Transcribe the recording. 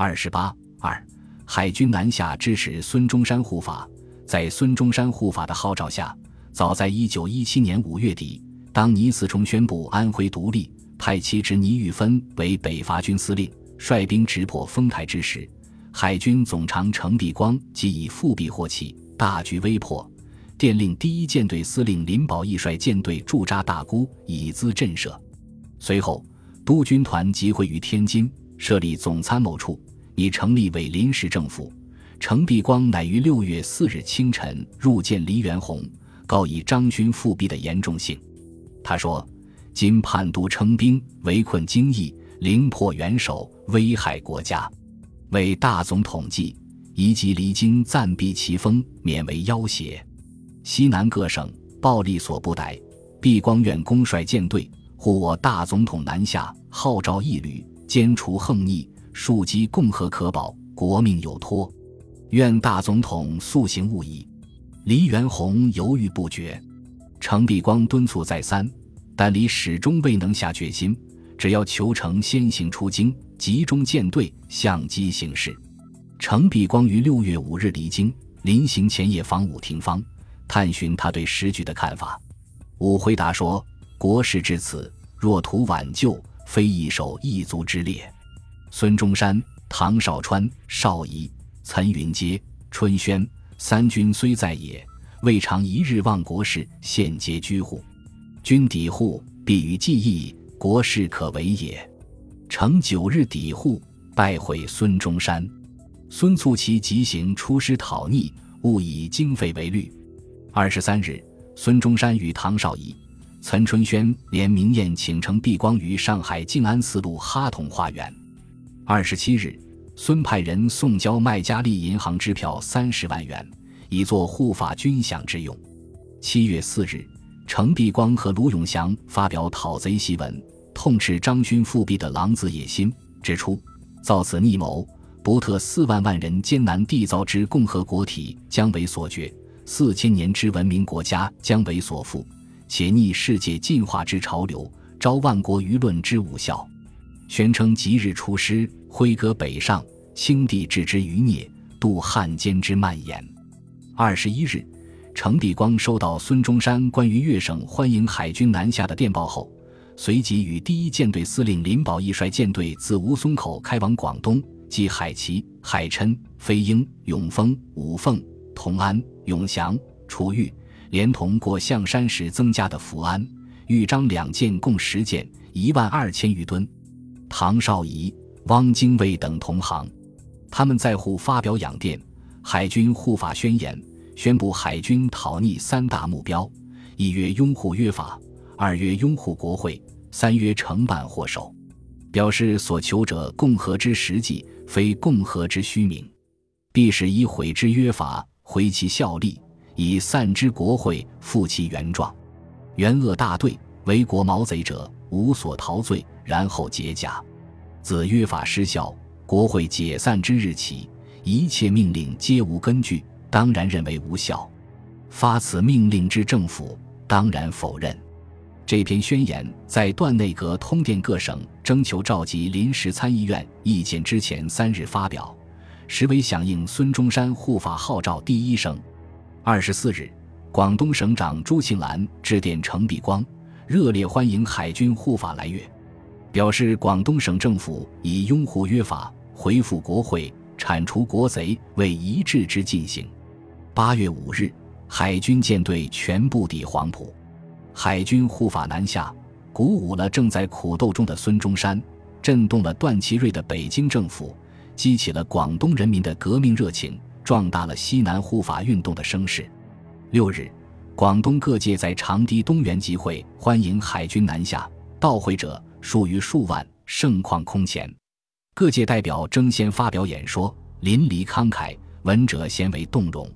二十八二，海军南下支持孙中山护法。在孙中山护法的号召下，早在一九一七年五月底，当倪嗣冲宣布安徽独立，派其侄倪玉芬为北伐军司令，率兵直破丰台之时，海军总长程璧光即以复辟获起，大局危迫，电令第一舰队司令林保义率舰队驻扎大沽，以资震慑。随后，督军团集会于天津，设立总参谋处。已成立为临时政府，程璧光乃于六月四日清晨入见黎元洪，告以张勋复辟的严重性。他说：“今叛都称兵，围困京邑，凌破元首，危害国家。为大总统计，宜即离京暂避其锋，免为要挟。西南各省暴力所不逮，璧光愿公率舰队护我大总统南下，号召义旅，歼除横逆。”庶几共和可保，国命有托，愿大总统速行勿已。黎元洪犹豫不决，程璧光敦促再三，但黎始终未能下决心。只要求成先行出京，集中舰队，相机行事。程璧光于六月五日离京，临行前夜访武廷芳，探寻他对时局的看法。武回答说：“国事至此，若图挽救，非一手一足之列。”孙中山、唐绍川、邵仪、岑云阶、春轩三军虽在野，未尝一日忘国事，现皆居户。君抵沪，必于记忆，国事可为也。乘九日抵沪，拜会孙中山。孙促其急行出师讨逆，勿以经费为虑。二十三日，孙中山与唐绍仪、岑春轩联名宴，请程璧光于上海静安寺路哈同花园。二十七日，孙派人送交麦加利银行支票三十万元，以作护法军饷之用。七月四日，程璧光和卢永祥发表讨贼檄文，痛斥张勋复辟的狼子野心，指出造此逆谋，不特四万万人艰难缔造之共和国体将为所绝，四千年之文明国家将为所负，且逆世界进化之潮流，招万国舆论之无效。宣称即日出师，挥戈北上，清帝置之余孽，度汉奸之蔓延。二十一日，程璧光收到孙中山关于粤省欢迎海军南下的电报后，随即与第一舰队司令林保义率舰队自吴淞口开往广东，即海旗、海琛、飞鹰、永丰、五凤、同安、永祥、楚玉，连同过象山时增加的福安、豫章两舰，共十舰，一万二千余吨。唐绍仪、汪精卫等同行，他们在沪发表养电、海军护法宣言，宣布海军讨逆三大目标：一曰拥护约法，二曰拥护国会，三曰承办祸首。表示所求者共和之实际，非共和之虚名。必使以毁之约法，毁其效力；以散之国会，复其原状。元恶大队，为国毛贼者，无所陶醉。然后解甲，自约法失效、国会解散之日起，一切命令皆无根据，当然认为无效。发此命令之政府当然否认。这篇宣言在段内阁通电各省征求召集临时参议院意见之前三日发表，实为响应孙中山护法号召第一声。二十四日，广东省长朱庆澜致电程璧光，热烈欢迎海军护法来粤。表示广东省政府以拥护约法、恢复国会、铲除国贼为一致之进行。八月五日，海军舰队全部抵黄埔，海军护法南下，鼓舞了正在苦斗中的孙中山，震动了段祺瑞的北京政府，激起了广东人民的革命热情，壮大了西南护法运动的声势。六日，广东各界在长堤东园集会，欢迎海军南下，到会者。数于数万，盛况空前。各界代表争先发表演说，淋漓慷慨，闻者鲜为动容。